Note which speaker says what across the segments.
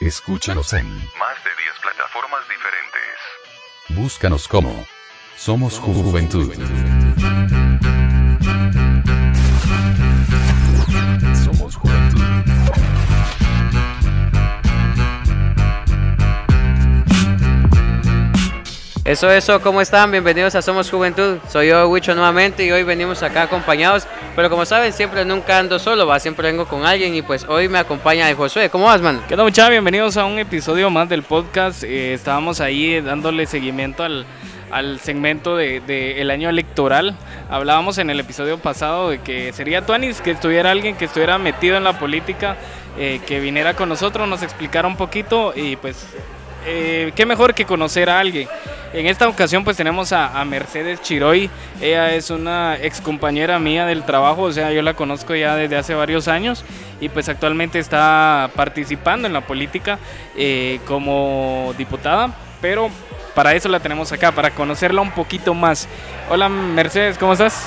Speaker 1: Escúchanos en
Speaker 2: Más de 10 plataformas diferentes.
Speaker 1: Búscanos como Somos Juventud. Somos Juventud.
Speaker 3: Eso, eso, ¿cómo están? Bienvenidos a Somos Juventud. Soy yo, Wicho, nuevamente y hoy venimos acá acompañados. Pero como saben, siempre nunca ando solo, va, siempre vengo con alguien y pues hoy me acompaña el Josué. ¿Cómo vas, man?
Speaker 4: ¿Qué tal, muchachos? Bienvenidos a un episodio más del podcast. Eh, estábamos ahí dándole seguimiento al, al segmento del de, el año electoral. Hablábamos en el episodio pasado de que sería Tuanis que estuviera alguien que estuviera metido en la política, eh, que viniera con nosotros, nos explicara un poquito y pues eh, qué mejor que conocer a alguien. En esta ocasión pues tenemos a, Mercedes Chiroy, ella es una ex compañera mía del trabajo, o sea, yo la conozco ya desde hace varios años y pues actualmente está participando en la política eh, como diputada, pero para eso la tenemos acá, para conocerla un poquito más. Hola Mercedes, ¿cómo estás?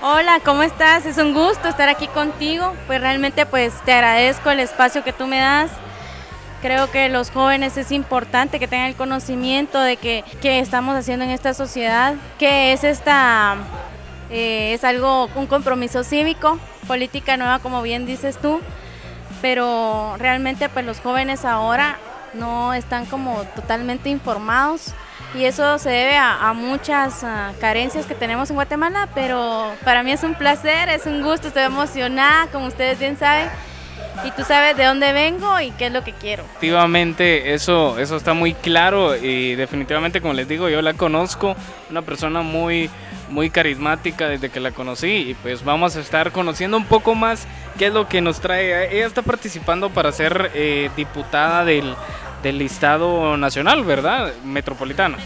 Speaker 5: Hola, ¿cómo estás? Es un gusto estar aquí contigo, pues realmente pues te agradezco el espacio que tú me das Creo que los jóvenes es importante que tengan el conocimiento de que, que estamos haciendo en esta sociedad, que es esta, eh, es algo, un compromiso cívico, política nueva como bien dices tú, pero realmente pues los jóvenes ahora no están como totalmente informados y eso se debe a, muchas uh, carencias que tenemos en Guatemala, pero para mí es un placer, es un gusto, estoy emocionada, como ustedes bien saben y tú sabes de dónde vengo y qué es lo que quiero.
Speaker 4: Efectivamente, eso, eso está muy claro y definitivamente, como les digo, yo la conozco, una persona muy, muy carismática desde que la conocí y pues vamos a estar conociendo un poco más qué es lo que nos trae. Ella está participando para ser eh, diputada del, del listado nacional, ¿verdad? Metropolitano.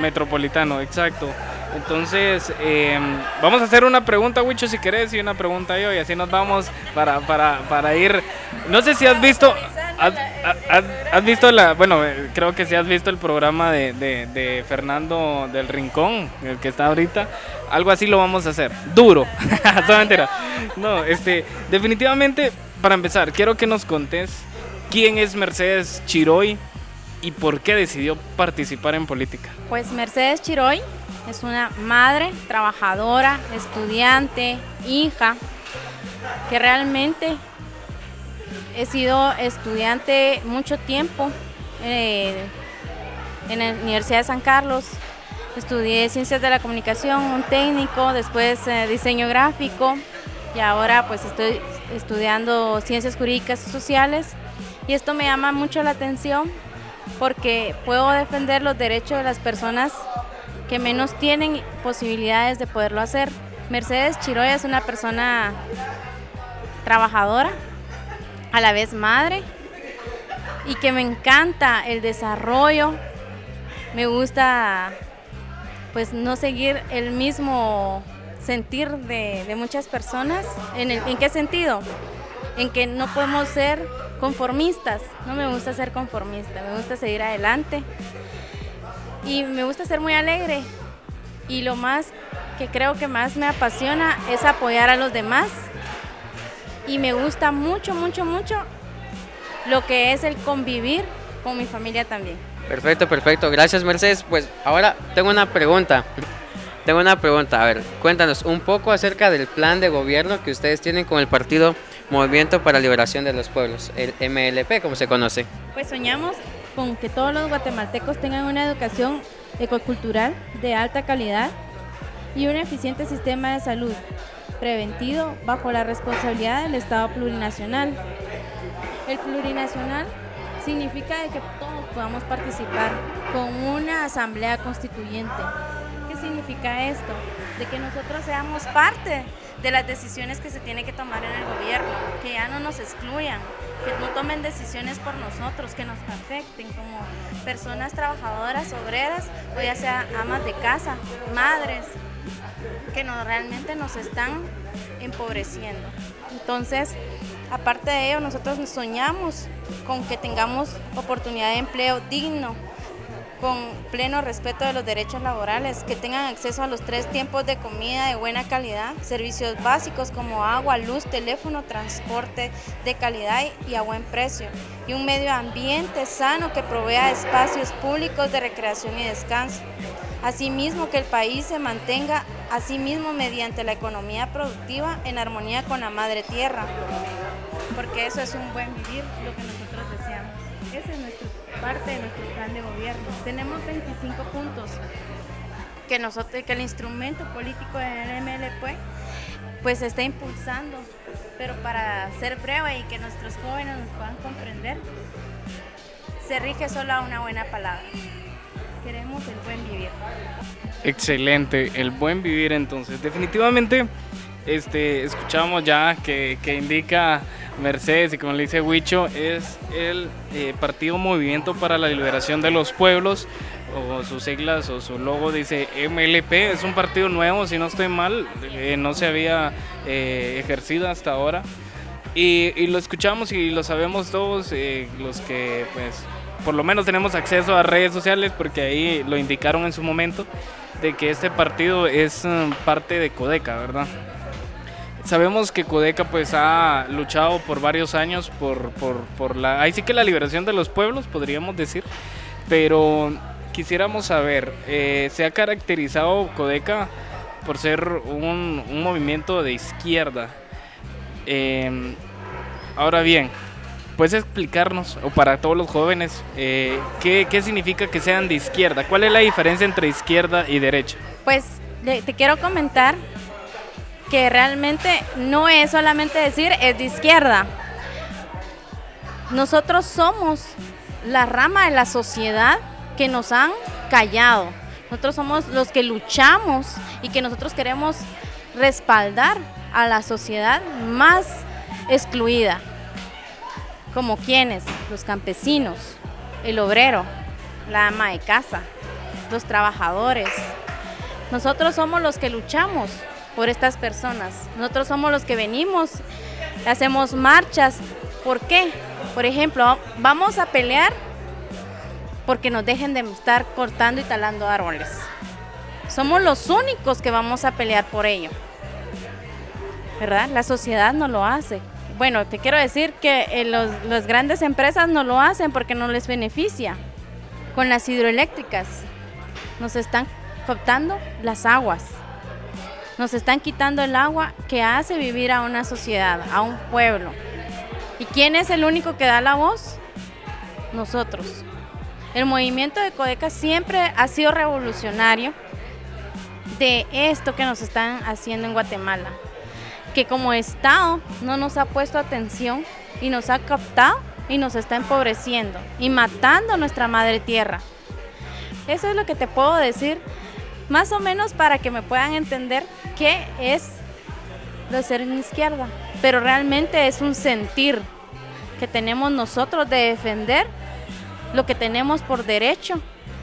Speaker 4: Metropolitano, exacto. Entonces, eh, vamos a hacer una pregunta, Wicho, si querés, y una pregunta yo, y así nos vamos para, para, para ir. No sé si has visto. Has, visto la. Bueno, creo que sí has visto el programa de, de, Fernando del Rincón, el que está ahorita. Algo así lo vamos a hacer. Duro. No, este. Definitivamente, para empezar, quiero que nos contes quién es Mercedes Chiroy y por qué decidió participar en política.
Speaker 5: Pues Mercedes Chiroy es una madre trabajadora, estudiante, hija, que realmente he sido estudiante mucho tiempo eh, en la Universidad de San Carlos. Estudié Ciencias de la Comunicación, un técnico, después eh, diseño gráfico y ahora pues estoy estudiando Ciencias Jurídicas y Sociales. Y esto me llama mucho la atención porque puedo defender los derechos de las personas que menos tienen posibilidades de poderlo hacer. Mercedes Chiroya es una persona trabajadora, a la vez madre, y que me encanta el desarrollo. Me gusta pues no seguir el mismo sentir de, muchas personas. ¿En, el, ¿En qué sentido? En que no podemos ser conformistas. No me gusta ser conformista, me gusta seguir adelante y me gusta ser muy alegre y lo más que creo que más me apasiona es apoyar a los demás y me gusta mucho, mucho, mucho lo que es el convivir con mi familia también.
Speaker 3: Perfecto, perfecto. Gracias Mercedes. Pues ahora tengo una pregunta. Tengo una pregunta. A ver, cuéntanos un poco acerca del plan de gobierno que ustedes tienen con el partido Movimiento para la Liberación de los Pueblos, el MLP, como se conoce.
Speaker 5: Pues soñamos con que todos los guatemaltecos tengan una educación ecocultural de alta calidad y un eficiente sistema de salud preventivo bajo la responsabilidad del Estado plurinacional. El plurinacional significa de que todos podamos participar con una asamblea constituyente. ¿Qué significa esto? De que nosotros seamos parte de las decisiones que se tiene que tomar en el gobierno, que ya no nos excluyan, que no tomen decisiones por nosotros, que nos afecten como personas trabajadoras, obreras, o ya sea amas de casa, madres, que no, realmente nos están empobreciendo. Entonces, aparte de ello, nosotros soñamos con que tengamos oportunidad de empleo digno, con pleno respeto de los derechos laborales, que tengan acceso a los tres tiempos de comida de buena calidad, servicios básicos como agua, luz, teléfono, transporte de calidad y a buen precio, y un medio ambiente sano que provea espacios públicos de recreación y descanso. Asimismo, que el país se mantenga a sí mismo mediante la economía productiva en armonía con la madre tierra, porque eso es un buen vivir, lo que nosotros deseamos. Esa es nuestra parte de nuestro plan de gobierno. Tenemos 25 puntos que, nosotros, que el instrumento político del MLP pues está impulsando, pero para hacer prueba y que nuestros jóvenes nos puedan comprender, se rige solo a una buena palabra queremos el buen vivir.
Speaker 4: Excelente, el buen vivir entonces. Definitivamente, este, escuchamos ya que, que indica Mercedes y como le dice Huicho, es el eh, Partido Movimiento para la Liberación de los Pueblos, o sus siglas o su logo dice MLP, es un partido nuevo, si no estoy mal, eh, no se había eh, ejercido hasta ahora. Y, y, lo escuchamos y lo sabemos todos, los que pues por lo menos tenemos acceso a redes sociales porque ahí lo indicaron en su momento de que este partido es um, parte de Codeca, ¿verdad? Sabemos que Codeca pues ha luchado por varios años por, por, por la... Ahí sí que la liberación de los pueblos, podríamos decir, pero quisiéramos saber, eh, ¿se ha caracterizado Codeca por ser un, un movimiento de izquierda? Eh, ahora bien, ¿Puedes explicarnos, o para todos los jóvenes, eh, ¿qué, ¿qué, significa que sean de izquierda? ¿Cuál es la diferencia entre izquierda y derecha?
Speaker 5: Pues te quiero comentar que realmente no es solamente decir es de izquierda. Nosotros somos la rama de la sociedad que nos han callado. Nosotros somos los que luchamos y que nosotros queremos respaldar a la sociedad más excluida como quienes, los campesinos, el obrero, la ama de casa, los trabajadores. Nosotros somos los que luchamos por estas personas. Nosotros somos los que venimos, hacemos marchas. ¿Por qué? Por ejemplo, vamos a pelear porque nos dejen de estar cortando y talando árboles. Somos los únicos que vamos a pelear por ello. ¿Verdad? La sociedad no lo hace bueno, te quiero decir que eh, las grandes empresas no lo hacen porque no les beneficia. Con las hidroeléctricas nos están cortando las aguas, nos están quitando el agua que hace vivir a una sociedad, a un pueblo. ¿Y quién es el único que da la voz? Nosotros. El movimiento de Codeca siempre ha sido revolucionario de esto que nos están haciendo en Guatemala que como Estado no nos ha puesto atención y nos ha captado y nos está empobreciendo y matando nuestra madre tierra. Eso es lo que te puedo decir, más o menos para que me puedan entender qué es lo de ser en izquierda. Pero realmente es un sentir que tenemos nosotros de defender lo que tenemos por derecho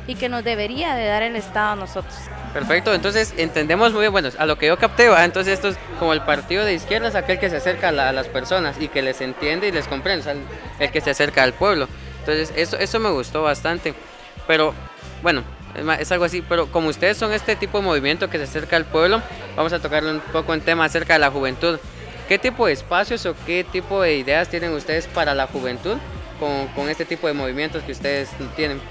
Speaker 5: y que nos debería de dar el Estado a nosotros.
Speaker 3: Perfecto, entonces entendemos muy bien, bueno, a lo que yo capté, entonces esto es como el partido de izquierda, es aquel que se acerca a, las personas y que les entiende y les comprende, el, que se acerca al pueblo. Entonces eso, eso me gustó bastante, pero bueno, es algo así, pero como ustedes son este tipo de movimiento que se acerca al pueblo, vamos a tocarle un poco en tema acerca de la juventud. ¿Qué tipo de espacios o qué tipo de ideas tienen ustedes para la juventud con, con este tipo de movimientos que ustedes tienen?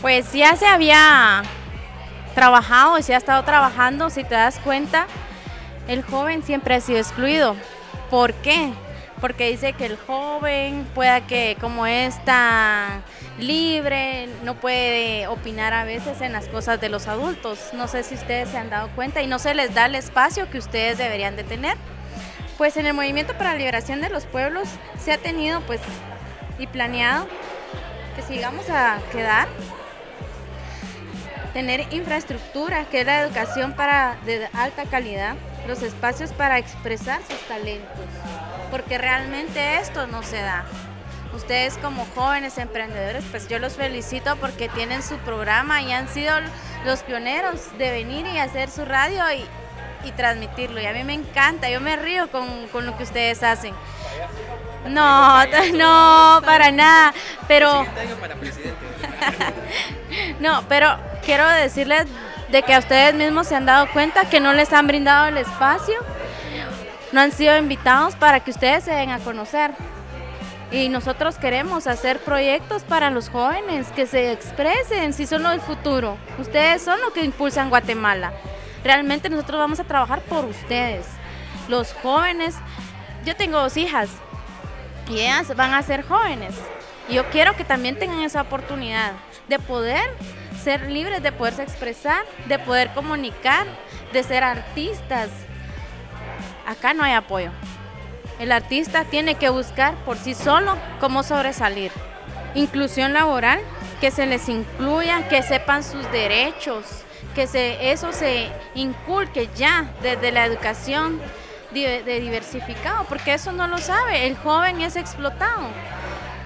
Speaker 5: Pues ya se había trabajado si ha estado trabajando, si te das cuenta, el joven siempre ha sido excluido. ¿Por qué? Porque dice que el joven pueda que como es tan libre, no puede opinar a veces en las cosas de los adultos. No sé si ustedes se han dado cuenta y no se les da el espacio que ustedes deberían de tener. Pues en el Movimiento para la Liberación de los Pueblos se ha tenido pues y planeado que sigamos a quedar tener infraestructura, que es la educación para, de alta calidad, los espacios para expresar sus talentos, porque realmente esto no se da. Ustedes como jóvenes emprendedores, pues yo los felicito porque tienen su programa y han sido los pioneros de venir y hacer su radio y, y transmitirlo. Y a mí me encanta, yo me río con, con lo que ustedes hacen. No, no, para nada. Pero. No, pero quiero decirles de que a ustedes mismos se han dado cuenta que no les han brindado el espacio, no han sido invitados para que ustedes se den a conocer. Y nosotros queremos hacer proyectos para los jóvenes, que se expresen, si son el futuro. Ustedes son los que impulsan Guatemala. Realmente nosotros vamos a trabajar por ustedes. Los jóvenes, yo tengo dos hijas y ellas van a ser jóvenes. Y yo quiero que también tengan esa oportunidad de poder ser libres, de poderse expresar, de poder comunicar, de ser artistas. Acá no hay apoyo. El artista tiene que buscar por sí solo cómo sobresalir. Inclusión laboral, que se les incluya, que sepan sus derechos, que se, eso se inculque ya desde la educación de, diversificado, porque eso no lo sabe. El joven es explotado.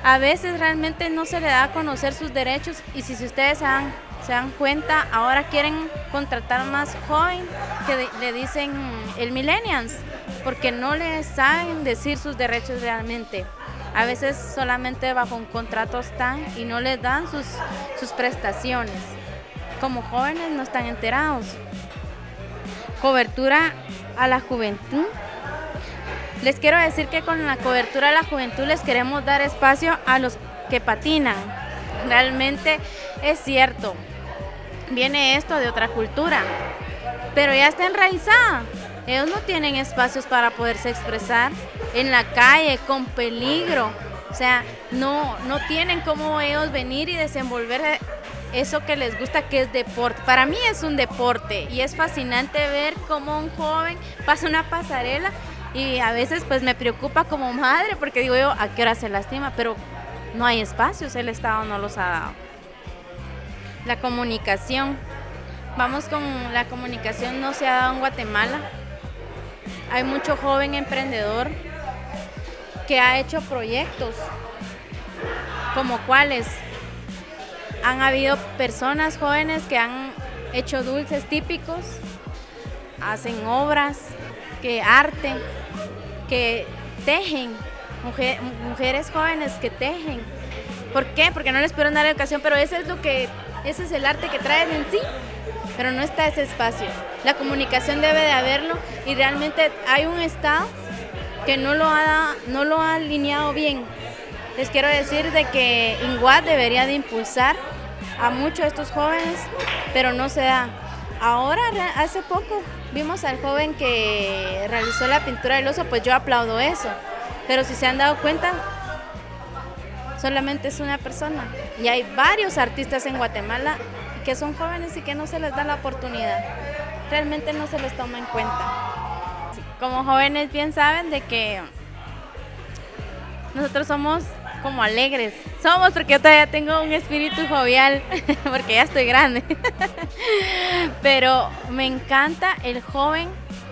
Speaker 5: A veces realmente no se le da a conocer sus derechos y si, ustedes dan, se dan cuenta, ahora quieren contratar más joven que le dicen el millennials, porque no le saben decir sus derechos realmente. A veces solamente bajo un contrato están y no les dan sus, sus prestaciones. Como jóvenes no están enterados. Cobertura a la juventud. Les quiero decir que con la cobertura a la juventud les queremos dar espacio a los que patinan. Realmente es cierto. Viene esto de otra cultura, pero ya está enraizada. Ellos no tienen espacios para poderse expresar en la calle con peligro. O sea, no, no tienen cómo ellos venir y desenvolver eso que les gusta, que es deporte. Para mí es un deporte y es fascinante ver cómo un joven pasa una pasarela y a veces pues me preocupa como madre porque digo yo, ¿a qué hora se lastima? Pero no hay espacios, el Estado no los ha dado. La comunicación. Vamos con la comunicación, no se ha dado en Guatemala. Hay mucho joven emprendedor que ha hecho proyectos, como cuáles. Han habido personas jóvenes que han hecho dulces típicos, hacen obras, que arte, que tejen, mujer- mujeres jóvenes que tejen. ¿Por qué? Porque no les pudieron dar educación, pero ese es lo que, ese es el arte que traen en sí, pero no está ese espacio. La comunicación debe de haberlo y realmente hay un Estado que no lo ha, no lo ha alineado bien. Les quiero decir de que INGUAD debería de impulsar a muchos de estos jóvenes, pero no se da. Ahora, hace poco, vimos al joven que realizó la pintura del oso, pues yo aplaudo eso. Pero si se han dado cuenta, solamente es una persona. Y hay varios artistas en Guatemala que son jóvenes y que no se les da la oportunidad. Realmente no se les toma en cuenta. Como jóvenes bien saben de que nosotros somos como alegres. Somos porque todavía tengo un espíritu jovial, porque ya estoy grande. Pero me encanta el joven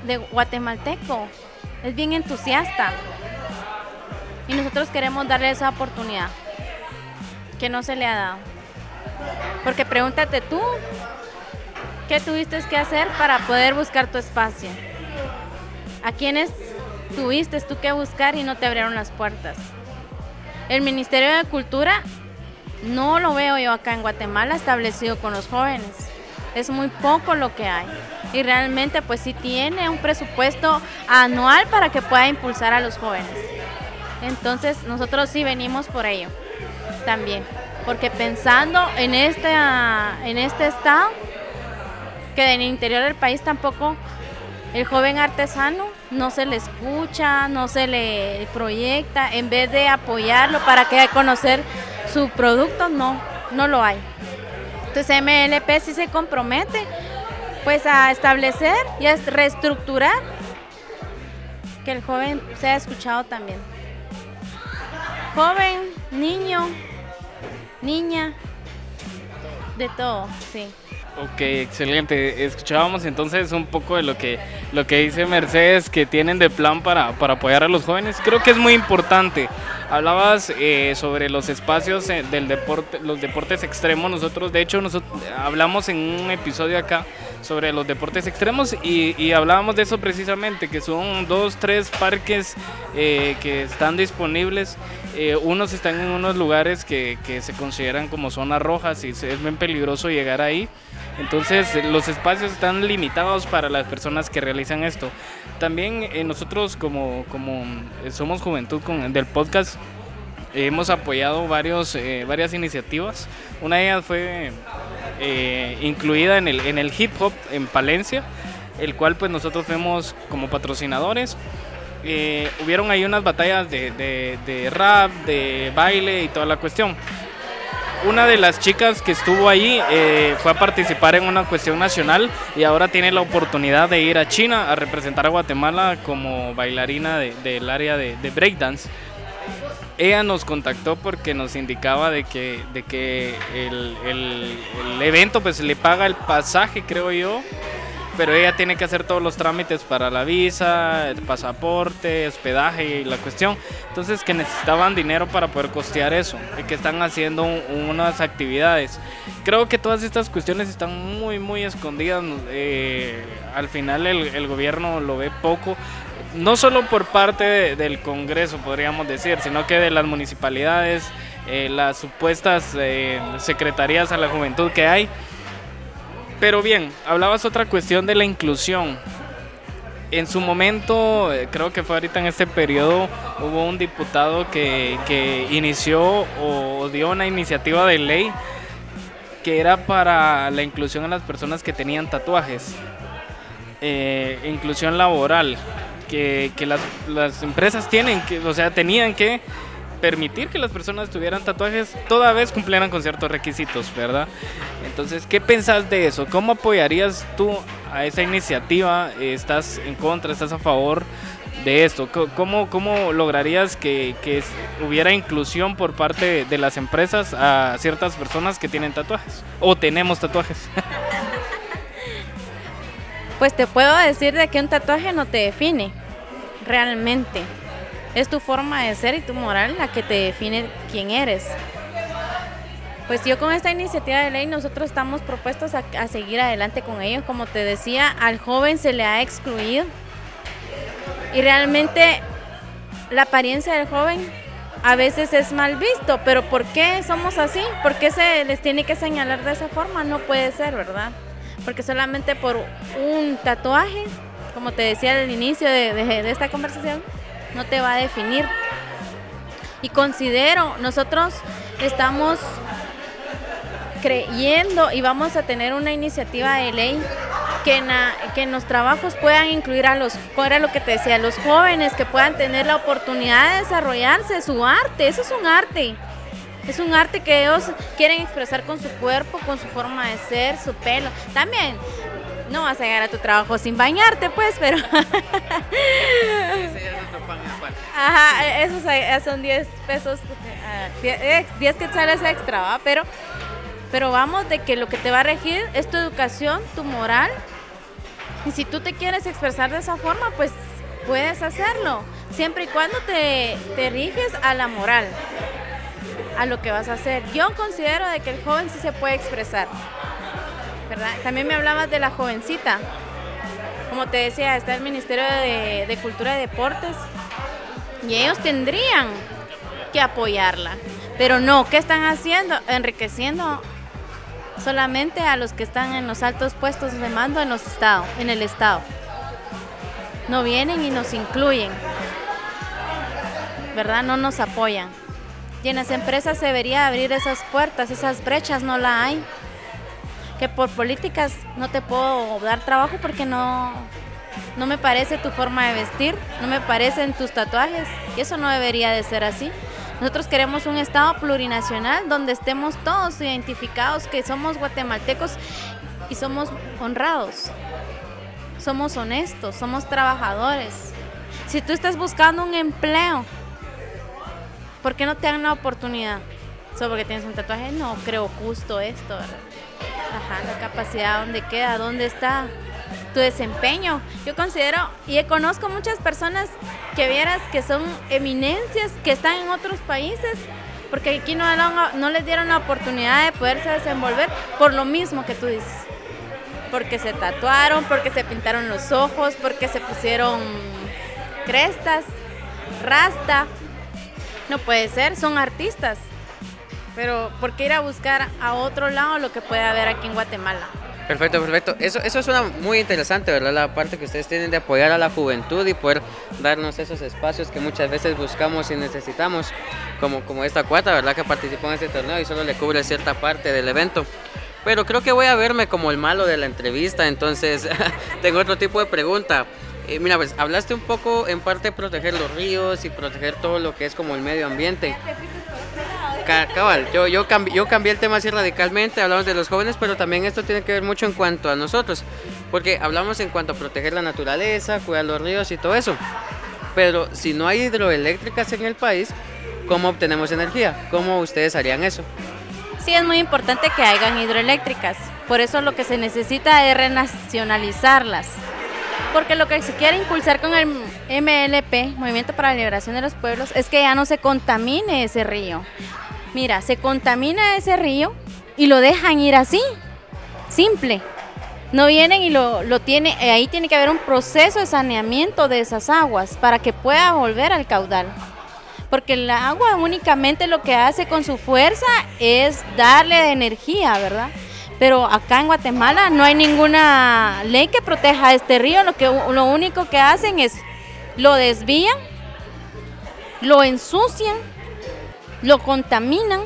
Speaker 5: de guatemalteco. Es bien entusiasta. Y nosotros queremos darle esa oportunidad que no se le ha dado. Porque pregúntate tú, ¿qué tuviste que hacer para poder buscar tu espacio? ¿A quiénes tuviste tú que buscar y no te abrieron las puertas? El Ministerio de Cultura no lo veo yo acá en Guatemala establecido con los jóvenes. Es muy poco lo que hay. Y realmente pues sí tiene un presupuesto anual para que pueda impulsar a los jóvenes. Entonces nosotros sí venimos por ello también. Porque pensando en este, ah, en este estado, que en el interior del país tampoco el joven artesano no se le escucha, no se le proyecta, en vez de apoyarlo para que conocer su producto, no, no lo hay. Entonces MLP sí se compromete pues a establecer y a reestructurar que el joven sea escuchado también. Joven, niño, niña, de todo, sí.
Speaker 4: Ok, excelente. Escuchábamos entonces un poco de lo que, lo que dice Mercedes que tienen de plan para, para apoyar a los jóvenes. Creo que es muy importante. Hablabas eh, sobre los espacios eh, del deporte, los deportes extremos. Nosotros, de hecho, nosotros hablamos en un episodio acá sobre los deportes extremos y, y hablábamos de eso precisamente, que son dos, tres parques eh, que están disponibles. Eh, unos están en unos lugares que, que se consideran como zonas rojas y es bien peligroso llegar ahí. Entonces los espacios están limitados para las personas que realizan esto. También eh, nosotros como, como eh, somos juventud con, del podcast hemos apoyado varios, eh, varias iniciativas. Una de ellas fue eh, incluida en el, en el hip hop en Palencia, el cual pues nosotros fuimos como patrocinadores. Eh, hubieron ahí unas batallas de, de- de rap, de baile y toda la cuestión. Una de las chicas que estuvo ahí eh, fue a participar en una cuestión nacional y ahora tiene la oportunidad de ir a China a representar a Guatemala como bailarina de- del área de breakdance. Ella nos contactó porque nos indicaba de que, de que el, evento pues le paga el pasaje, creo yo, pero ella tiene que hacer todos los trámites para la visa, el pasaporte, hospedaje y la cuestión. Entonces que necesitaban dinero para poder costear eso y que están haciendo un- unas actividades. Creo que todas estas cuestiones están muy, muy escondidas. eh, al final el, el gobierno lo ve poco. No solo por parte de- del Congreso, podríamos decir, sino que de las municipalidades, eh, las supuestas eh, secretarías a la juventud que hay. Pero bien, hablabas otra cuestión de la inclusión. En su momento, eh, creo que fue ahorita en este periodo, hubo un diputado que, que inició o dio una iniciativa de ley que era para la inclusión a las personas que tenían tatuajes. Inclusión laboral, que, que las, las empresas tienen que, o sea, tenían que permitir que las personas tuvieran tatuajes toda vez cumplieran con ciertos requisitos, ¿verdad? Entonces, ¿qué pensás de eso? ¿Cómo apoyarías tú a esa iniciativa? ¿Estás en contra? ¿Estás a favor de esto? ¿Cómo, cómo lograrías que, que hubiera inclusión por parte de las empresas a ciertas personas que tienen tatuajes? ¿O tenemos tatuajes?
Speaker 5: Pues te puedo decir de que un tatuaje no te define, realmente. Es tu forma de ser y tu moral la que te define quién eres. Pues yo con esta iniciativa de ley nosotros estamos propuestos a, seguir adelante con ello. Como te decía, al joven se le ha excluido. Y realmente la apariencia del joven a veces es mal visto, pero ¿por qué somos así? ¿Por qué se les tiene que señalar de esa forma? No puede ser, ¿verdad? Porque solamente por un tatuaje, como te decía al inicio de, esta conversación, no te va a definir. Y considero, nosotros estamos creyendo y vamos a tener una iniciativa de ley que en, que los trabajos puedan incluir a los, era lo que te decía, los jóvenes que puedan tener la oportunidad de desarrollarse su arte, eso es un arte. Es un arte que ellos quieren expresar con su cuerpo, con su forma de ser, su pelo. También no vas a llegar a tu trabajo sin bañarte, pues, pero Ajá, esos ahí- son 10 pesos, ah, 10 eh, 10 quetzales extra, ¿va? Pero, pero vamos de que lo que te va a regir es tu educación, tu moral. Y si tú te quieres expresar de esa forma, pues puedes hacerlo. Siempre y cuando te, te riges a la moral, a lo que vas a hacer. Yo considero de que el joven sí se puede expresar. ¿verdad? También me hablabas de la jovencita. Como te decía, está el Ministerio de, Cultura y Deportes y ellos tendrían que apoyarla. Pero no, ¿qué están haciendo? Enriqueciendo solamente a los que están en los altos puestos de mando en los estados, en el estado. No vienen y nos incluyen. ¿Verdad? No nos apoyan. Y en las empresas se debería abrir esas puertas, esas brechas no la hay. Que por políticas no te puedo dar trabajo porque no, no me parece tu forma de vestir, no me parecen tus tatuajes. Y eso no debería de ser así. Nosotros queremos un Estado plurinacional donde estemos todos identificados que somos guatemaltecos y somos honrados. Somos honestos, somos trabajadores. Si tú estás buscando un empleo, ¿por qué no te dan la oportunidad? Solo porque tienes un tatuaje, no creo justo esto, ¿verdad? Ajá, la capacidad, ¿dónde queda? ¿Dónde está tu desempeño? Yo considero, y conozco muchas personas que vieras que son eminencias, que están en otros países, porque aquí no, no les dieron la oportunidad de poderse desenvolver por lo mismo que tú dices. porque se tatuaron, porque se pintaron los ojos, porque se pusieron crestas, rasta. No puede ser, son artistas. Pero ¿por qué ir a buscar a otro lado lo que puede haber aquí en Guatemala?
Speaker 3: Perfecto, perfecto. Eso, eso suena muy interesante, ¿verdad? La parte que ustedes tienen de apoyar a la juventud y poder darnos esos espacios que muchas veces buscamos y necesitamos, como, como esta cuata, ¿verdad? Que participó en este torneo y solo le cubre cierta parte del evento. Pero creo que voy a verme como el malo de la entrevista, entonces tengo otro tipo de pregunta. Eh, mira, pues hablaste un poco en parte de proteger los ríos y proteger todo lo que es como el medio ambiente. Cabal, yo, yo, cambié, el tema así radicalmente, hablamos de los jóvenes, pero también esto tiene que ver mucho en cuanto a nosotros, porque hablamos en cuanto a proteger la naturaleza, cuidar los ríos y todo eso. Pero si no hay hidroeléctricas en el país, ¿cómo obtenemos energía? ¿Cómo ustedes harían eso?
Speaker 5: Sí, es muy importante que hayan hidroeléctricas, por eso lo que se necesita es renacionalizarlas. Porque lo que se quiere impulsar con el MLP, Movimiento para la Liberación de los Pueblos, es que ya no se contamine ese río. Mira, se contamina ese río y lo dejan ir así, simple. No vienen y lo, lo tiene, eh, ahí tiene que haber un proceso de saneamiento de esas aguas para que pueda volver al caudal. Porque el agua únicamente lo que hace con su fuerza es darle energía, ¿verdad? Pero acá en Guatemala no hay ninguna ley que proteja este río, lo, que, lo único que hacen es lo desvían, lo ensucian lo contaminan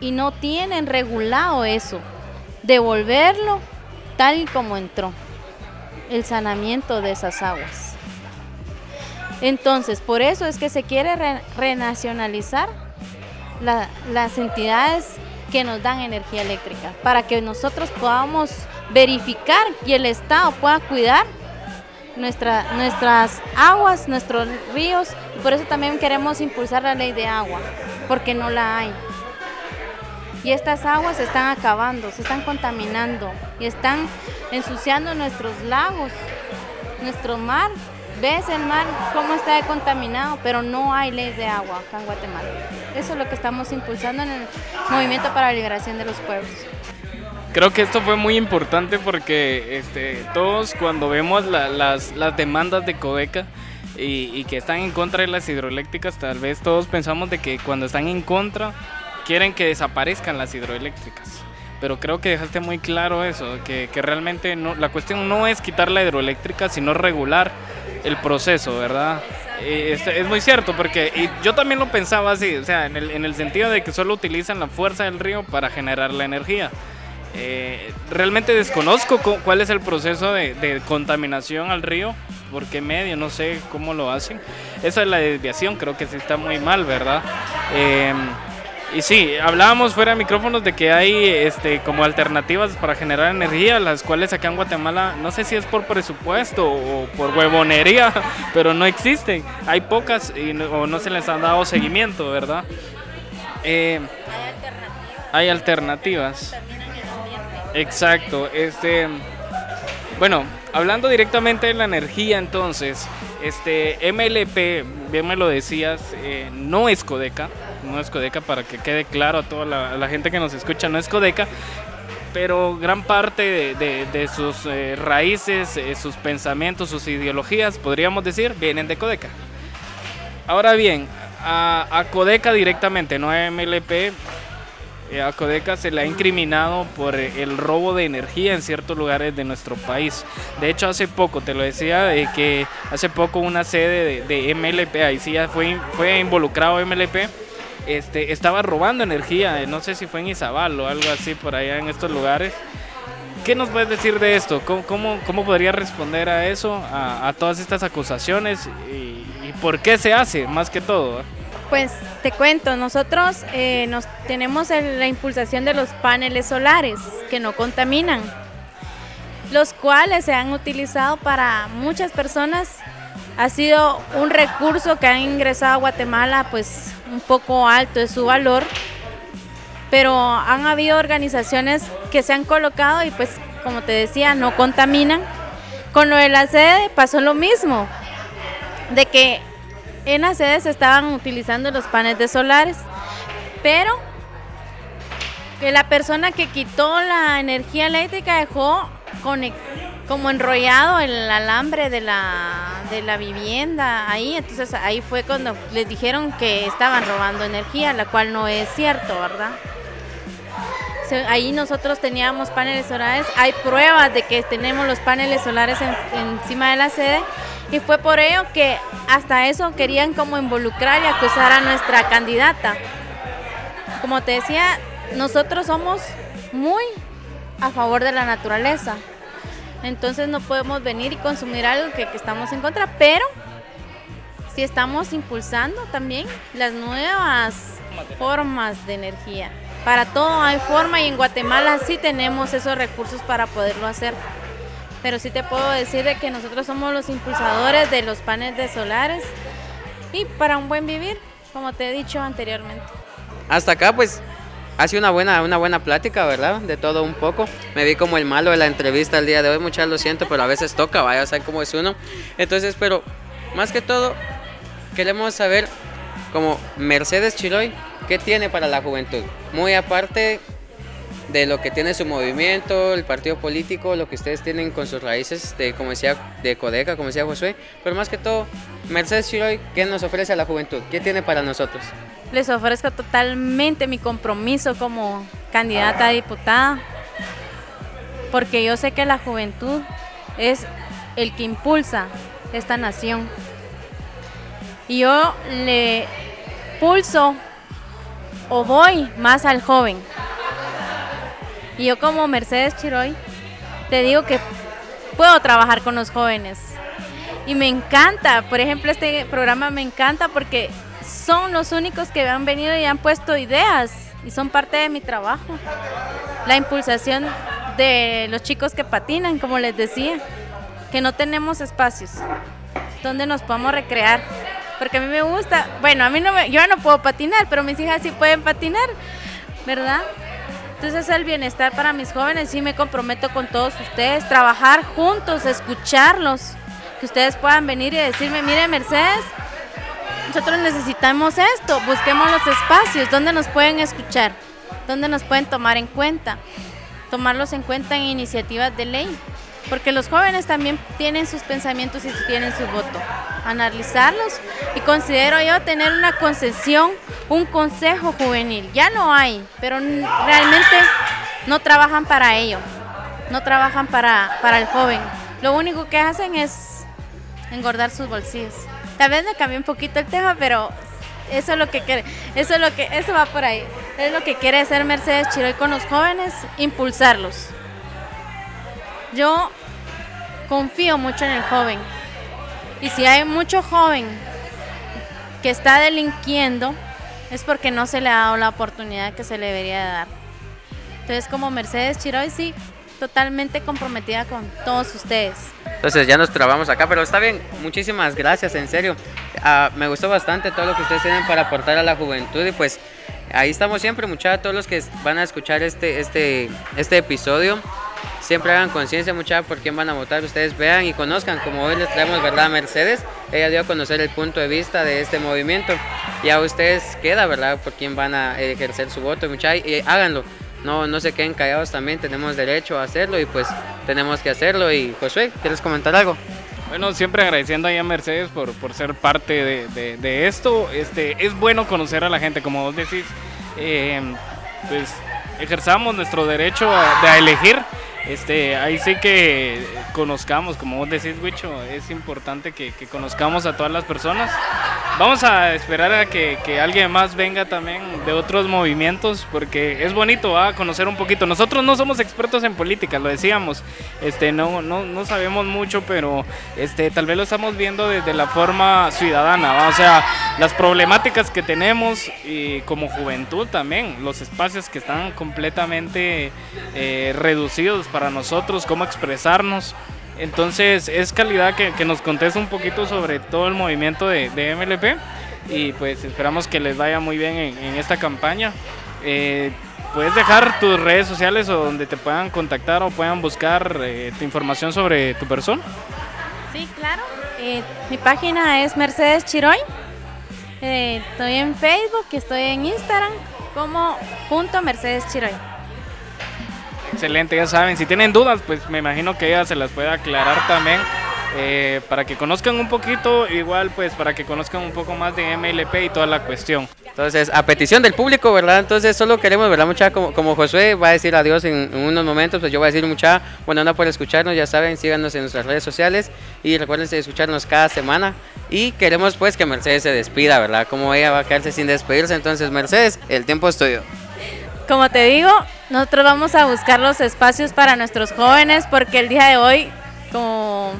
Speaker 5: y no tienen regulado eso, devolverlo tal y como entró, el sanamiento de esas aguas. Entonces, por eso es que se quiere renacionalizar las entidades que nos dan energía eléctrica, para que nosotros podamos verificar y el Estado pueda cuidar nuestra, nuestras aguas, nuestros ríos, por eso también queremos impulsar la ley de agua, porque no la hay. Y estas aguas se están acabando, se están contaminando y están ensuciando nuestros lagos, nuestro mar. Ves el mar cómo está contaminado, pero no hay ley de agua acá en Guatemala. Eso es lo que estamos impulsando en el Movimiento para la Liberación de los Pueblos.
Speaker 4: Creo que esto fue muy importante porque este, todos cuando vemos las, las, demandas de Codeca y, que están en contra de las hidroeléctricas, tal vez todos pensamos de que cuando están en contra quieren que desaparezcan las hidroeléctricas. Pero creo que dejaste muy claro eso, que, que realmente no, la cuestión no es quitar la hidroeléctrica, sino regular el proceso, ¿verdad? Es, es, muy cierto, porque y yo también lo pensaba así, o sea, en el, en el sentido de que solo utilizan la fuerza del río para generar la energía. Eh, realmente desconozco cuál es el proceso de, contaminación al río, por qué medio, no sé cómo lo hacen. Esa es la desviación, creo que sí está muy mal, ¿verdad? Em, y sí, hablábamos fuera de micrófonos de que hay este, como alternativas para generar energía, las cuales acá en Guatemala, no sé si es por presupuesto o por huevonería, pero no existen. Hay pocas y no, o no se les han dado seguimiento, ¿verdad? Eh, hay alternativas. Exacto, este bueno, hablando directamente de la energía entonces, este MLP, bien me lo decías, eh, no es Codeca, no es Codeca para que quede claro a toda la, gente que nos escucha, no es Codeca, pero gran parte de, sus eh, raíces, eh, sus pensamientos, sus ideologías, podríamos decir, vienen de Codeca. Ahora bien, a, a Codeca directamente, no a MLP, eh, a Codeca se le ha incriminado por el robo de energía en ciertos lugares de nuestro país. De hecho, hace poco, te lo decía, de que hace poco una sede de, MLP, ahí sí ya fue, fue involucrado MLP, este, estaba robando energía, no sé si fue en Izabal o algo así por allá en estos lugares. ¿Qué nos puedes decir de esto? ¿Cómo, cómo, cómo podría responder a eso, a, todas estas acusaciones y, y, por qué se hace, más que todo?
Speaker 5: Pues te cuento, nosotros eh, nos, tenemos la impulsación de los paneles solares que no contaminan, los cuales se han utilizado para muchas personas. Ha sido un recurso que ha ingresado a Guatemala, pues un poco alto de su valor, pero han habido organizaciones que se han colocado y pues como te decía, no contaminan. Con lo de la sede pasó lo mismo, de que en las sedes estaban utilizando los paneles solares, pero que la persona que quitó la energía eléctrica dejó conec- como enrollado el alambre de la, de la vivienda ahí, entonces ahí fue cuando les dijeron que estaban robando energía, la cual no es cierto, ¿verdad? Ahí nosotros teníamos paneles solares, hay pruebas de que tenemos los paneles solares en- encima de la sede y fue por ello que hasta eso querían como involucrar y acusar a nuestra candidata. Como te decía, nosotros somos muy a favor de la naturaleza. Entonces no podemos venir y consumir algo que, estamos en contra, pero sí estamos impulsando también las nuevas formas de energía. Para todo hay forma y en Guatemala sí tenemos esos recursos para poderlo hacer. Pero sí te puedo decir de que nosotros somos los impulsadores de los paneles de solares y para un buen vivir, como te he dicho anteriormente.
Speaker 3: Hasta acá, pues, ha sido una buena, una buena plática, ¿verdad? De todo un poco. Me vi como el malo de la entrevista el día de hoy, muchas lo siento, pero a veces toca, vaya a saber cómo es uno. Entonces, pero más que todo, queremos saber, como Mercedes Chiroy, ¿qué tiene para la juventud? Muy aparte de lo que tiene su movimiento, el partido político, lo que ustedes tienen con sus raíces de, como decía, de Codeca, como decía Josué, pero más que todo, Mercedes Chiroy, ¿qué nos ofrece a la juventud? ¿Qué tiene para nosotros?
Speaker 5: Les ofrezco totalmente mi compromiso como candidata a diputada, porque yo sé que la juventud es el que impulsa esta nación. Y yo le pulso o voy más al joven. Y yo como Mercedes Chiroy te digo que puedo trabajar con los jóvenes. Y me encanta, por ejemplo, este programa me encanta porque son los únicos que han venido y han puesto ideas y son parte de mi trabajo. La impulsación de los chicos que patinan, como les decía, que no tenemos espacios donde nos podamos recrear. Porque a mí me gusta, bueno, a mí no me, yo no puedo patinar, pero mis hijas sí pueden patinar, ¿verdad? Entonces el bienestar para mis jóvenes, sí me comprometo con todos ustedes, trabajar juntos, escucharlos, que ustedes puedan venir y decirme, mire Mercedes, nosotros necesitamos esto, busquemos los espacios, donde nos pueden escuchar, donde nos pueden tomar en cuenta, tomarlos en cuenta en iniciativas de ley, porque los jóvenes también tienen sus pensamientos y tienen su voto, analizarlos y considero yo tener una concesión, un consejo juvenil, ya no hay, pero realmente no trabajan para ello, no trabajan para, para el joven, lo único que hacen es engordar sus bolsillos. Tal vez me cambié un poquito el tema, pero eso es lo que quiere, eso es lo que, eso va por ahí. Es lo que quiere hacer Mercedes Chiroy con los jóvenes, impulsarlos. Yo confío mucho en el joven. Y si hay mucho joven que está delinquiendo, es porque no se le ha dado la oportunidad que se le debería de dar. Entonces, como Mercedes Chiroy, sí, totalmente comprometida con todos ustedes.
Speaker 3: Entonces ya nos trabamos acá, pero está bien. Muchísimas gracias, en serio. Ah, me gustó bastante todo lo que ustedes tienen para aportar a la juventud y pues ahí estamos siempre, muchachos, todos los que van a escuchar este, este, este episodio. Siempre hagan conciencia, muchachos, por quién van a votar. Ustedes vean y conozcan, como hoy les traemos, ¿verdad? A Mercedes, ella dio a conocer el punto de vista de este movimiento. Y a ustedes queda, ¿verdad? Por quién van a ejercer su voto, muchachos. Y háganlo. No, no se queden callados también, tenemos derecho a hacerlo y pues tenemos que hacerlo. Y Josué, ¿quieres comentar algo?
Speaker 4: Bueno, siempre agradeciendo a Mercedes por, por ser parte de, de- esto. Este, es bueno conocer a la gente, como vos decís, eh, pues ejerzamos nuestro derecho de a elegir. Este, ahí sí que conozcamos, como vos decís, Wicho, es importante que, conozcamos a todas las personas. Vamos a esperar a que, que alguien más venga también de otros movimientos, porque es bonito ¿va? conocer un poquito. Nosotros no somos expertos en política, lo decíamos, este, no, no, no sabemos mucho, pero este, tal vez lo estamos viendo desde la forma ciudadana, o sea, las problemáticas que tenemos y como juventud también, los espacios que están completamente eh, reducidos para nosotros, cómo expresarnos. Entonces es calidad que, que nos conteste un poquito sobre todo el movimiento de, de MLP y pues esperamos que les vaya muy bien en, en esta campaña. Eh, Puedes dejar tus redes sociales o donde te puedan contactar o puedan buscar eh, tu información sobre tu persona.
Speaker 5: Sí, claro. Eh, mi página es Mercedes Chiroy. Eh, estoy en Facebook, estoy en Instagram como punto Mercedes Chiroy.
Speaker 4: Excelente, ya saben, si tienen dudas, pues me imagino que ella se las puede aclarar también. eh, para que conozcan un poquito, igual pues para que conozcan un poco más de MLP y toda la cuestión.
Speaker 3: Entonces, a petición del público, ¿verdad? Entonces, solo queremos, ¿verdad? Mucha, como, como Josué va a decir adiós en, en unos momentos, pues yo voy a decir mucha, bueno, no por escucharnos, ya saben, síganos en nuestras redes sociales y recuerden de escucharnos cada semana. Y queremos pues que Mercedes se despida, ¿verdad? Como ella va a quedarse sin despedirse. Entonces, Mercedes, el tiempo es tuyo.
Speaker 5: Como te digo, nosotros vamos a buscar los espacios para nuestros jóvenes porque el día de hoy, como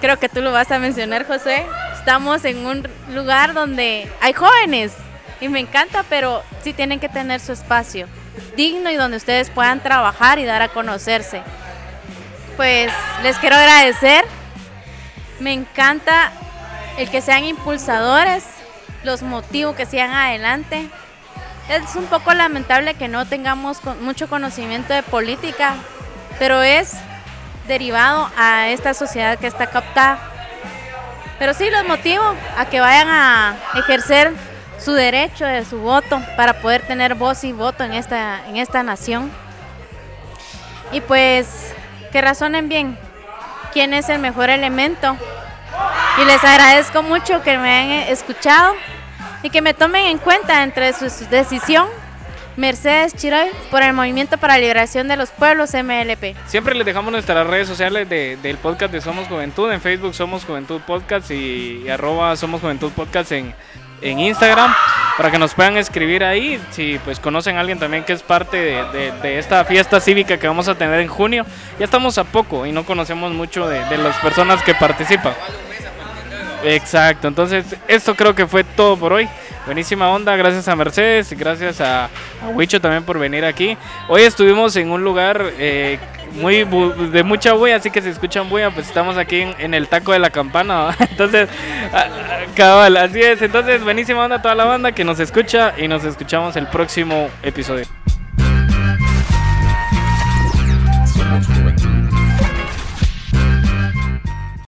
Speaker 5: creo que tú lo vas a mencionar, José, estamos en un lugar donde hay jóvenes y me encanta, pero sí tienen que tener su espacio digno y donde ustedes puedan trabajar y dar a conocerse. Pues les quiero agradecer. Me encanta el que sean impulsadores, los motivos que sigan adelante. Es un poco lamentable que no tengamos mucho conocimiento de política, pero es derivado a esta sociedad que está captada. Pero sí los motivo a que vayan a ejercer su derecho de su voto para poder tener voz y voto en esta, en esta nación. Y pues que razonen bien quién es el mejor elemento. Y les agradezco mucho que me hayan escuchado y que me tomen en cuenta entre su decisión Mercedes Chiroy por el Movimiento para la Liberación de los Pueblos MLP.
Speaker 4: Siempre les dejamos nuestras redes sociales de- del podcast de Somos Juventud. En Facebook Somos Juventud Podcast y, y arroba Somos Juventud Podcast en, en Instagram. Para que nos puedan escribir ahí. Si pues conocen a alguien también que es parte de, esta fiesta cívica que vamos a tener en junio. Ya estamos a poco y no conocemos mucho de las personas que participan. Exacto, entonces esto creo que fue todo por hoy. Buenísima onda, gracias a Mercedes, gracias a, a Huicho también por venir aquí. Hoy estuvimos en un lugar eh, muy bu- de mucha bulla, así que si escuchan bulla, pues estamos aquí en, en el taco de la campana. Entonces, a- a- cabal, así es. Entonces, buenísima onda a toda la banda que nos escucha y nos escuchamos el próximo episodio.